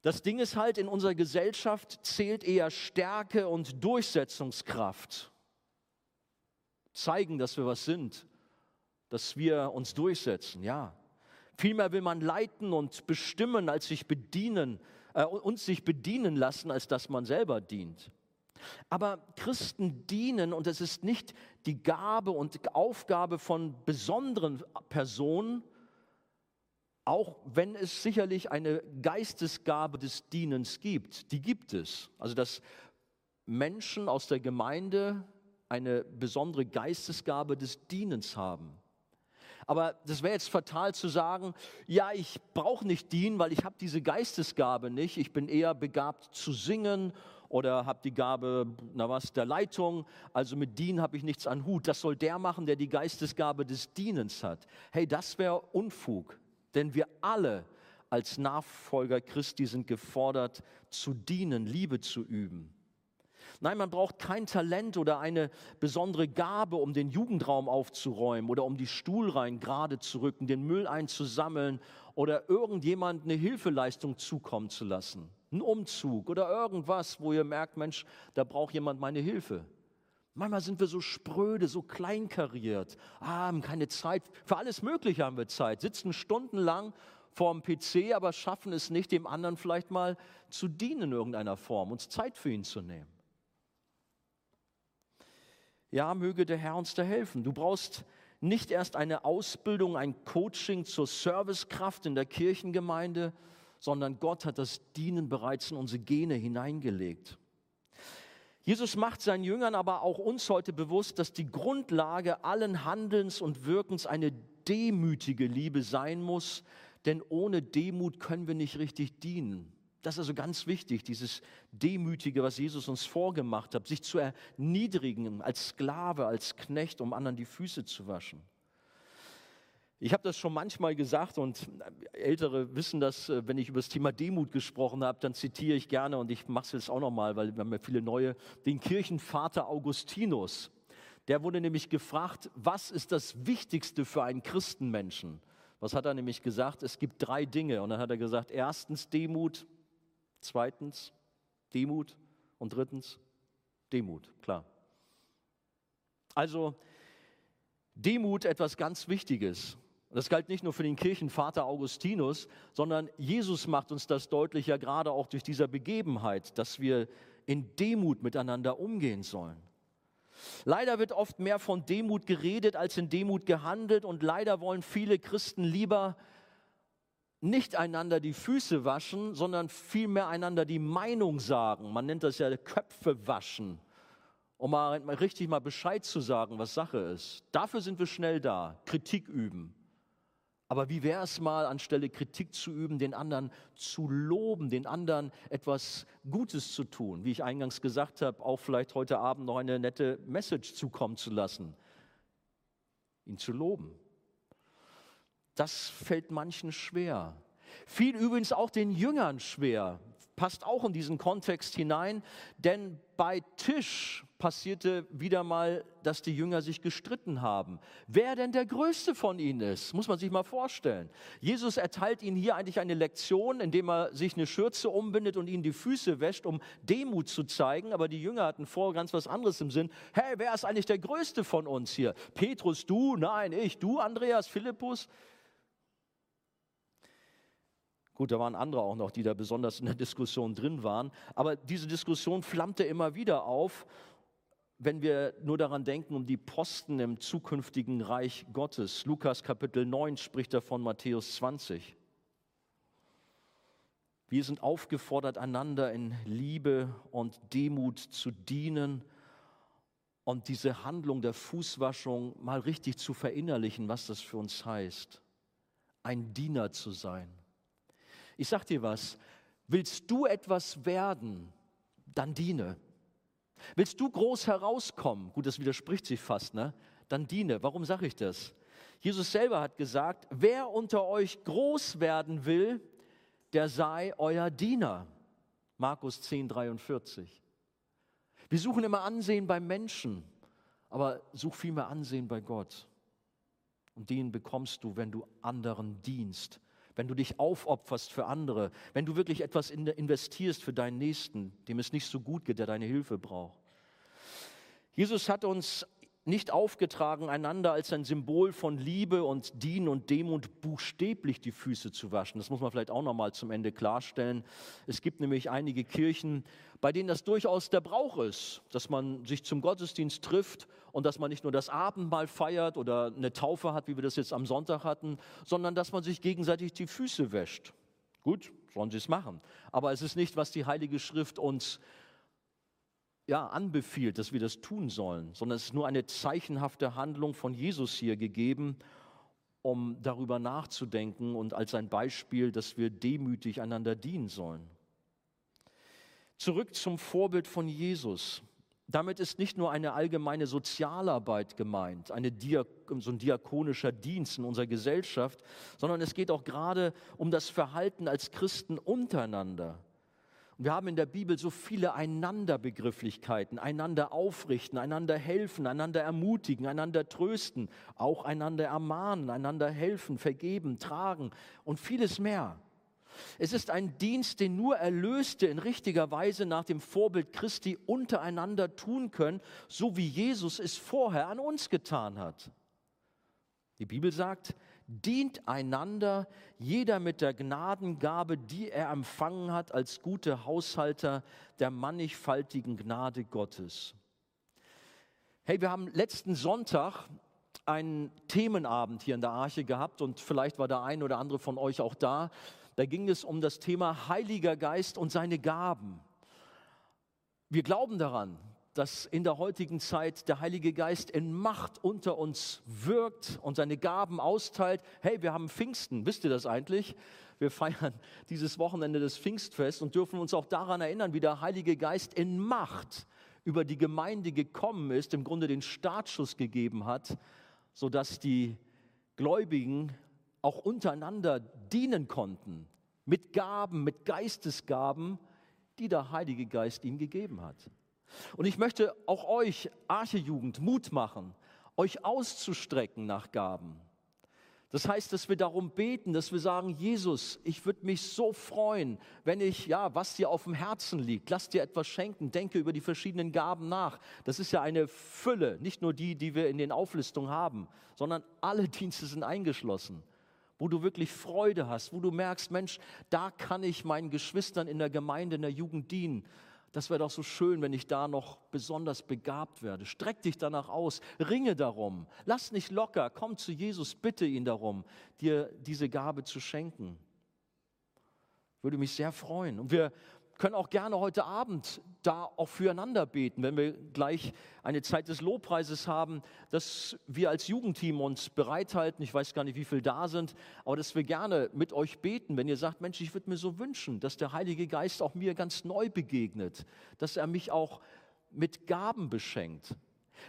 S3: Das Ding ist halt, in unserer Gesellschaft zählt eher Stärke und Durchsetzungskraft. Zeigen, dass wir was sind, dass wir uns durchsetzen, ja. Vielmehr will man leiten und bestimmen, als sich bedienen, äh, uns sich bedienen lassen, als dass man selber dient. Aber Christen dienen, und es ist nicht die Gabe und Aufgabe von besonderen Personen, auch wenn es sicherlich eine Geistesgabe des Dienens gibt, die gibt es. Also dass Menschen aus der Gemeinde eine besondere Geistesgabe des Dienens haben. Aber das wäre jetzt fatal zu sagen, ja, ich brauche nicht dienen, weil ich habe diese Geistesgabe nicht. Ich bin eher begabt zu singen oder habe die Gabe, na was, der Leitung. Also mit Dienen habe ich nichts an Hut. Das soll der machen, der die Geistesgabe des Dienens hat. Hey, das wäre Unfug. Denn wir alle als Nachfolger Christi sind gefordert zu dienen, Liebe zu üben. Nein, man braucht kein Talent oder eine besondere Gabe, um den Jugendraum aufzuräumen oder um die Stuhlreihen gerade zu rücken, den Müll einzusammeln oder irgendjemand eine Hilfeleistung zukommen zu lassen. Ein Umzug oder irgendwas, wo ihr merkt, Mensch, da braucht jemand meine Hilfe. Manchmal sind wir so spröde, so kleinkariert, ah, haben keine Zeit. Für alles Mögliche haben wir Zeit, sitzen stundenlang vor dem PC, aber schaffen es nicht, dem anderen vielleicht mal zu dienen in irgendeiner Form, uns Zeit für ihn zu nehmen. Ja, möge der Herr uns da helfen. Du brauchst nicht erst eine Ausbildung, ein Coaching zur Servicekraft in der Kirchengemeinde, sondern Gott hat das Dienen bereits in unsere Gene hineingelegt. Jesus macht seinen Jüngern aber auch uns heute bewusst, dass die Grundlage allen Handelns und Wirkens eine demütige Liebe sein muss, denn ohne Demut können wir nicht richtig dienen. Das ist also ganz wichtig, dieses Demütige, was Jesus uns vorgemacht hat, sich zu erniedrigen als Sklave, als Knecht, um anderen die Füße zu waschen. Ich habe das schon manchmal gesagt und Ältere wissen das, äh, wenn ich über das Thema Demut gesprochen habe, dann zitiere ich gerne und ich mache es jetzt auch nochmal, weil wir haben ja viele neue, den Kirchenvater Augustinus. Der wurde nämlich gefragt, was ist das Wichtigste für einen Christenmenschen? Was hat er nämlich gesagt? Es gibt drei Dinge. Und dann hat er gesagt, erstens Demut, Zweitens Demut und drittens Demut, klar. Also Demut etwas ganz Wichtiges. Das galt nicht nur für den Kirchenvater Augustinus, sondern Jesus macht uns das deutlich ja gerade auch durch diese Begebenheit, dass wir in Demut miteinander umgehen sollen. Leider wird oft mehr von Demut geredet als in Demut gehandelt und leider wollen viele Christen lieber nicht einander die Füße waschen, sondern vielmehr einander die Meinung sagen. Man nennt das ja Köpfe waschen, um mal richtig mal Bescheid zu sagen, was Sache ist. Dafür sind wir schnell da, Kritik üben. Aber wie wäre es mal, anstelle Kritik zu üben, den anderen zu loben, den anderen etwas Gutes zu tun? Wie ich eingangs gesagt habe, auch vielleicht heute Abend noch eine nette Message zukommen zu lassen, ihn zu loben. Das fällt manchen schwer. Fiel übrigens auch den Jüngern schwer. Passt auch in diesen Kontext hinein, denn bei Tisch passierte wieder mal, dass die Jünger sich gestritten haben. Wer denn der Größte von ihnen ist, muss man sich mal vorstellen. Jesus erteilt ihnen hier eigentlich eine Lektion, indem er sich eine Schürze umbindet und ihnen die Füße wäscht, um Demut zu zeigen. Aber die Jünger hatten vor ganz was anderes im Sinn. Hey, wer ist eigentlich der Größte von uns hier? Petrus, du? Nein, ich. Du, Andreas, Philippus? Gut, da waren andere auch noch, die da besonders in der Diskussion drin waren. Aber diese Diskussion flammte immer wieder auf, wenn wir nur daran denken, um die Posten im zukünftigen Reich Gottes. Lukas Kapitel 9 spricht davon, Matthäus 20. Wir sind aufgefordert, einander in Liebe und Demut zu dienen und diese Handlung der Fußwaschung mal richtig zu verinnerlichen, was das für uns heißt. Ein Diener zu sein. Ich sag dir was, willst du etwas werden, dann diene. Willst du groß herauskommen, gut, das widerspricht sich fast, ne? Dann diene. Warum sage ich das? Jesus selber hat gesagt, wer unter euch groß werden will, der sei euer Diener. Markus 10, 43. Wir suchen immer Ansehen beim Menschen, aber such vielmehr Ansehen bei Gott. Und den bekommst du, wenn du anderen dienst, wenn du dich aufopferst für andere, wenn du wirklich etwas investierst für deinen Nächsten, dem es nicht so gut geht, der deine Hilfe braucht. Jesus hat uns nicht aufgetragen, einander als ein Symbol von Liebe und Dienen und Demut buchstäblich die Füße zu waschen. Das muss man vielleicht auch noch mal zum Ende klarstellen. Es gibt nämlich einige Kirchen, bei denen das durchaus der Brauch ist, dass man sich zum Gottesdienst trifft und dass man nicht nur das Abendmahl feiert oder eine Taufe hat, wie wir das jetzt am Sonntag hatten, sondern dass man sich gegenseitig die Füße wäscht. Gut, sollen sie es machen. Aber es ist nicht, was die Heilige Schrift uns ja, anbefiehlt, dass wir das tun sollen, sondern es ist nur eine zeichenhafte Handlung von Jesus hier gegeben. um darüber nachzudenken und als ein Beispiel, dass wir demütig einander dienen sollen. Zurück zum Vorbild von Jesus. Damit ist nicht nur eine allgemeine Sozialarbeit gemeint, Diak so ein diakonischer Dienst in unserer Gesellschaft, sondern es geht auch gerade um das Verhalten als Christen untereinander. Und wir haben in der Bibel so viele Einanderbegrifflichkeiten, einander aufrichten, einander helfen, einander ermutigen, einander trösten, auch einander ermahnen, einander helfen, vergeben, tragen und vieles mehr. Es ist ein Dienst, den nur Erlöste in richtiger Weise nach dem Vorbild Christi untereinander tun können, so wie Jesus es vorher an uns getan hat. Die Bibel sagt, dient einander, jeder mit der Gnadengabe, die er empfangen hat, als gute Haushalter der mannigfaltigen Gnade Gottes. Hey, wir haben letzten Sonntag einen Themenabend hier in der Arche gehabt und vielleicht war der ein oder andere von euch auch da. Da ging es um das Thema Heiliger Geist und seine Gaben. Wir glauben daran, dass in der heutigen Zeit der Heilige Geist in Macht unter uns wirkt und seine Gaben austeilt. Hey, wir haben Pfingsten, wisst ihr das eigentlich? Wir feiern dieses Wochenende des Pfingstfest und dürfen uns auch daran erinnern, wie der Heilige Geist in Macht über die Gemeinde gekommen ist, im Grunde den Startschuss gegeben hat, sodass die Gläubigen auch untereinander dienen konnten, mit Gaben, mit Geistesgaben, die der Heilige Geist ihnen gegeben hat. Und ich möchte auch euch, Archejugend, Mut machen, euch auszustrecken nach Gaben. Das heißt, dass wir darum beten, dass wir sagen, Jesus, ich würde mich so freuen, wenn ich, ja, was dir auf dem Herzen liegt, lass dir etwas schenken, denke über die verschiedenen Gaben nach. Das ist ja eine Fülle, nicht nur die, die wir in den Auflistungen haben, sondern alle Dienste sind eingeschlossen wo du wirklich Freude hast, wo du merkst, Mensch, da kann ich meinen Geschwistern in der Gemeinde, in der Jugend dienen. Das wäre doch so schön, wenn ich da noch besonders begabt werde. Streck dich danach aus, ringe darum. Lass nicht locker, komm zu Jesus, bitte ihn darum, dir diese Gabe zu schenken. Würde mich sehr freuen. Und wir können auch gerne heute Abend da auch füreinander beten, wenn wir gleich eine Zeit des Lobpreises haben, dass wir als Jugendteam uns bereithalten. Ich weiß gar nicht, wie viele da sind, aber dass wir gerne mit euch beten, wenn ihr sagt, Mensch, ich würde mir so wünschen, dass der Heilige Geist auch mir ganz neu begegnet, dass er mich auch mit Gaben beschenkt.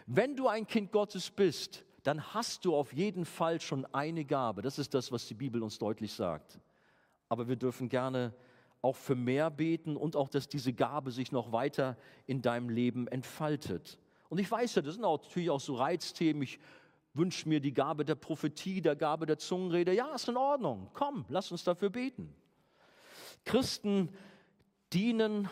S3: Wenn du ein Kind Gottes bist, dann hast du auf jeden Fall schon eine Gabe. Das ist das, was die Bibel uns deutlich sagt. Aber wir dürfen gerne auch für mehr beten und auch, dass diese Gabe sich noch weiter in deinem Leben entfaltet. Und ich weiß ja, das sind auch natürlich auch so Reizthemen. Ich wünsche mir die Gabe der Prophetie, der Gabe der Zungenrede. Ja, ist in Ordnung. Komm, lass uns dafür beten. Christen dienen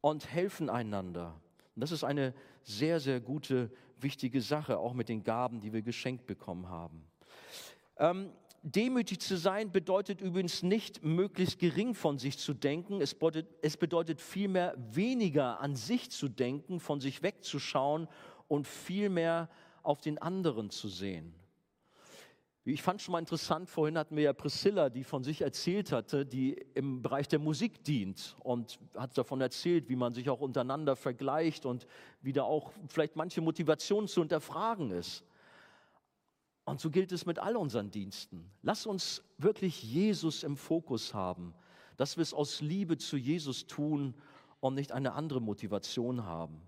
S3: und helfen einander. Und das ist eine sehr, sehr gute, wichtige Sache, auch mit den Gaben, die wir geschenkt bekommen haben. Ähm, demütig zu sein bedeutet übrigens nicht, möglichst gering von sich zu denken. Es bedeutet, es bedeutet vielmehr, weniger an sich zu denken, von sich wegzuschauen und vielmehr auf den anderen zu sehen. Ich fand schon mal interessant, vorhin hatten wir ja Priscilla, die von sich erzählt hatte, die im Bereich der Musik dient und hat davon erzählt, wie man sich auch untereinander vergleicht und wie da auch vielleicht manche Motivation zu hinterfragen ist. Und so gilt es mit all unseren Diensten. Lass uns wirklich Jesus im Fokus haben, dass wir es aus Liebe zu Jesus tun und nicht eine andere Motivation haben.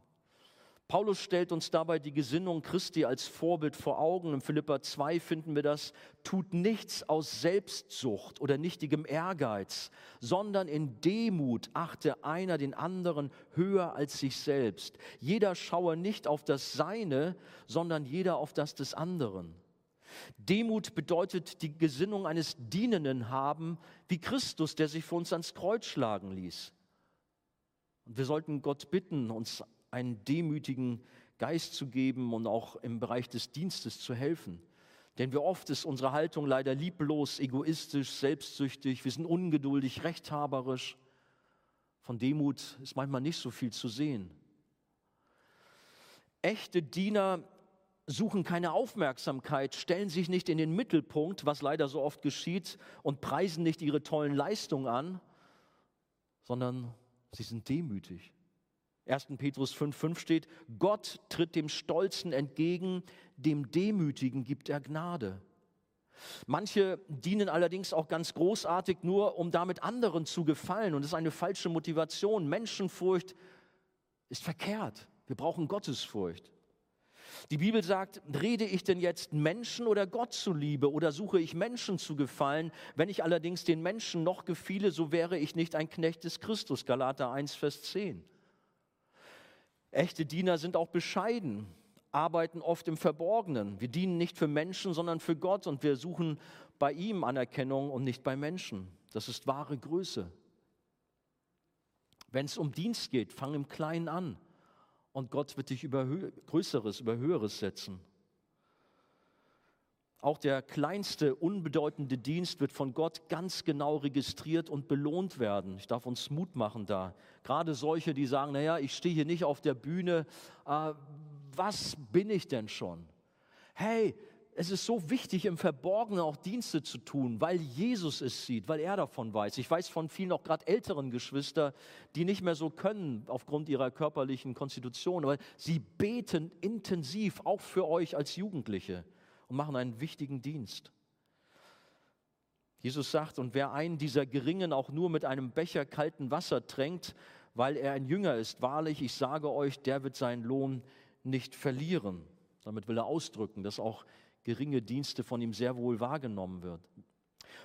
S3: Paulus stellt uns dabei die Gesinnung Christi als Vorbild vor Augen. In Philippa 2 finden wir das, tut nichts aus Selbstsucht oder nichtigem Ehrgeiz, sondern in Demut achte einer den anderen höher als sich selbst. Jeder schaue nicht auf das Seine, sondern jeder auf das des anderen. Demut bedeutet die Gesinnung eines Dienenden haben, wie Christus, der sich für uns ans Kreuz schlagen ließ. Und wir sollten Gott bitten, uns einen demütigen Geist zu geben und auch im Bereich des Dienstes zu helfen. Denn wie oft ist unsere Haltung leider lieblos, egoistisch, selbstsüchtig, wir sind ungeduldig, rechthaberisch. Von Demut ist manchmal nicht so viel zu sehen. Echte Diener suchen keine Aufmerksamkeit, stellen sich nicht in den Mittelpunkt, was leider so oft geschieht, und preisen nicht ihre tollen Leistungen an, sondern sie sind demütig. 1. Petrus 5,5 steht, Gott tritt dem Stolzen entgegen, dem Demütigen gibt er Gnade. Manche dienen allerdings auch ganz großartig nur, um damit anderen zu gefallen. Und das ist eine falsche Motivation. Menschenfurcht ist verkehrt. Wir brauchen Gottesfurcht. Die Bibel sagt, rede ich denn jetzt Menschen oder Gott zuliebe oder suche ich Menschen zu gefallen? Wenn ich allerdings den Menschen noch gefiele, so wäre ich nicht ein Knecht des Christus. Galater 1, Vers 10. Echte Diener sind auch bescheiden, arbeiten oft im Verborgenen. Wir dienen nicht für Menschen, sondern für Gott und wir suchen bei ihm Anerkennung und nicht bei Menschen. Das ist wahre Größe. Wenn es um Dienst geht, fang im Kleinen an und Gott wird dich über Größeres, über Höheres setzen. Auch der kleinste, unbedeutende Dienst wird von Gott ganz genau registriert und belohnt werden. Ich darf uns Mut machen da. Gerade solche, die sagen, naja, ich stehe hier nicht auf der Bühne, äh, was bin ich denn schon? Hey, es ist so wichtig, im Verborgenen auch Dienste zu tun, weil Jesus es sieht, weil er davon weiß. Ich weiß von vielen auch gerade älteren Geschwister, die nicht mehr so können aufgrund ihrer körperlichen Konstitution, aber sie beten intensiv auch für euch als Jugendliche und machen einen wichtigen Dienst. Jesus sagt, und wer einen dieser Geringen auch nur mit einem Becher kalten Wasser tränkt, weil er ein Jünger ist, wahrlich, ich sage euch, der wird seinen Lohn nicht verlieren. Damit will er ausdrücken, dass auch geringe Dienste von ihm sehr wohl wahrgenommen wird.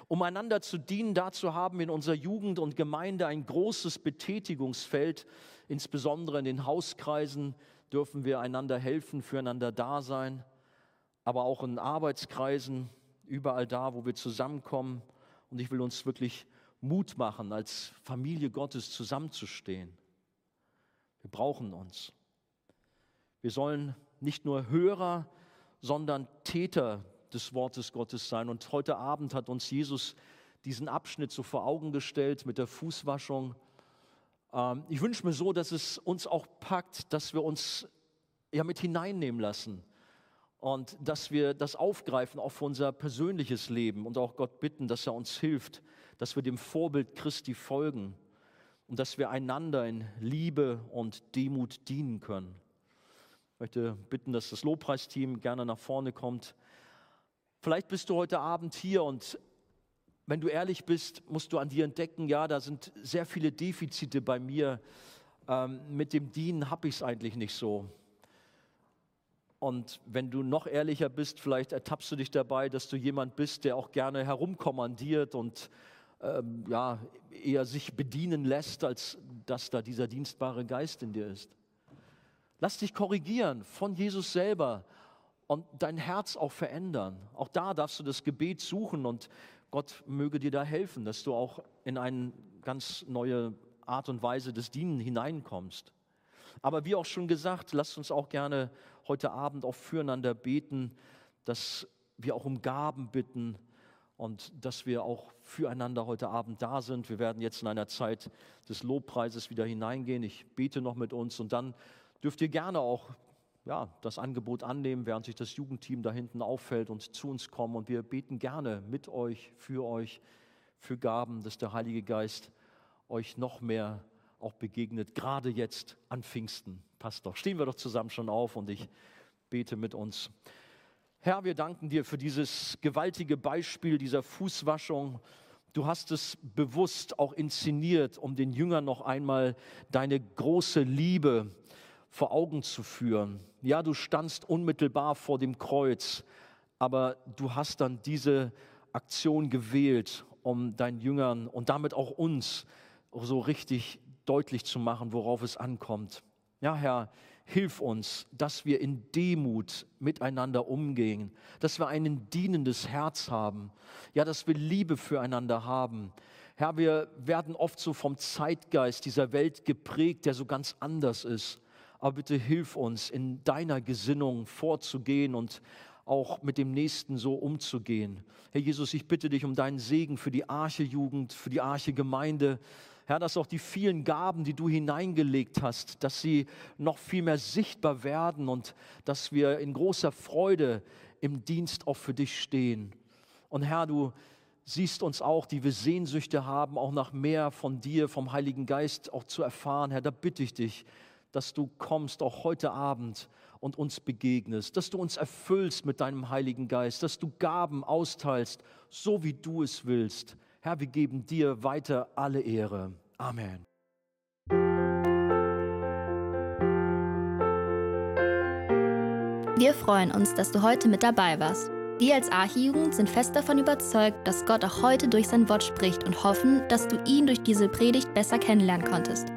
S3: Um einander zu dienen, dazu haben wir in unserer Jugend und Gemeinde ein großes Betätigungsfeld, insbesondere in den Hauskreisen dürfen wir einander helfen, füreinander da sein, aber auch in Arbeitskreisen, überall da, wo wir zusammenkommen. Und ich will uns wirklich Mut machen, als Familie Gottes zusammenzustehen. Wir brauchen uns. Wir sollen nicht nur Hörer sondern Täter des Wortes Gottes sein. Und heute Abend hat uns Jesus diesen Abschnitt so vor Augen gestellt mit der Fußwaschung. Ähm, ich wünsche mir so, dass es uns auch packt, dass wir uns ja mit hineinnehmen lassen und dass wir das aufgreifen, auch für unser persönliches Leben und auch Gott bitten, dass er uns hilft, dass wir dem Vorbild Christi folgen und dass wir einander in Liebe und Demut dienen können. Ich möchte bitten, dass das Lobpreisteam gerne nach vorne kommt. Vielleicht bist du heute Abend hier und wenn du ehrlich bist, musst du an dir entdecken, ja, da sind sehr viele Defizite bei mir. Ähm, mit dem Dienen habe ich es eigentlich nicht so. Und wenn du noch ehrlicher bist, vielleicht ertappst du dich dabei, dass du jemand bist, der auch gerne herumkommandiert und ähm, ja, eher sich bedienen lässt, als dass da dieser dienstbare Geist in dir ist. Lass dich korrigieren von Jesus selber und dein Herz auch verändern. Auch da darfst du das Gebet suchen und Gott möge dir da helfen, dass du auch in eine ganz neue Art und Weise des Dienen hineinkommst. Aber wie auch schon gesagt, lasst uns auch gerne heute Abend auch füreinander beten, dass wir auch um Gaben bitten und dass wir auch füreinander heute Abend da sind. Wir werden jetzt in einer Zeit des Lobpreises wieder hineingehen. Ich bete noch mit uns und dann dürft ihr gerne auch ja, das Angebot annehmen, während sich das Jugendteam da hinten auffällt und zu uns kommen. Und wir beten gerne mit euch, für euch, für Gaben, dass der Heilige Geist euch noch mehr auch begegnet, gerade jetzt an Pfingsten. Passt doch. Stehen wir doch zusammen schon auf und ich bete mit uns. Herr, wir danken dir für dieses gewaltige Beispiel dieser Fußwaschung. Du hast es bewusst auch inszeniert, um den Jüngern noch einmal deine große Liebe vor Augen zu führen. Ja, du standst unmittelbar vor dem Kreuz, aber du hast dann diese Aktion gewählt, um deinen Jüngern und damit auch uns so richtig deutlich zu machen, worauf es ankommt. Ja, Herr, hilf uns, dass wir in Demut miteinander umgehen, dass wir ein dienendes Herz haben, ja, dass wir Liebe füreinander haben. Herr, wir werden oft so vom Zeitgeist dieser Welt geprägt, der so ganz anders ist aber bitte hilf uns, in deiner Gesinnung vorzugehen und auch mit dem Nächsten so umzugehen. Herr Jesus, ich bitte dich um deinen Segen für die Arche-Jugend, für die Arche-Gemeinde. Herr, dass auch die vielen Gaben, die du hineingelegt hast, dass sie noch viel mehr sichtbar werden und dass wir in großer Freude im Dienst auch für dich stehen. Und Herr, du siehst uns auch, die wir Sehnsüchte haben, auch nach mehr von dir, vom Heiligen Geist auch zu erfahren. Herr, da bitte ich dich, dass du kommst auch heute Abend und uns begegnest, dass du uns erfüllst mit deinem Heiligen Geist, dass du Gaben austeilst, so wie du es willst. Herr, wir geben dir weiter alle Ehre. Amen.
S2: Wir freuen uns, dass du heute mit dabei warst. Wir als Archijugend sind fest davon überzeugt, dass Gott auch heute durch sein Wort spricht und hoffen, dass du ihn durch diese Predigt besser kennenlernen konntest.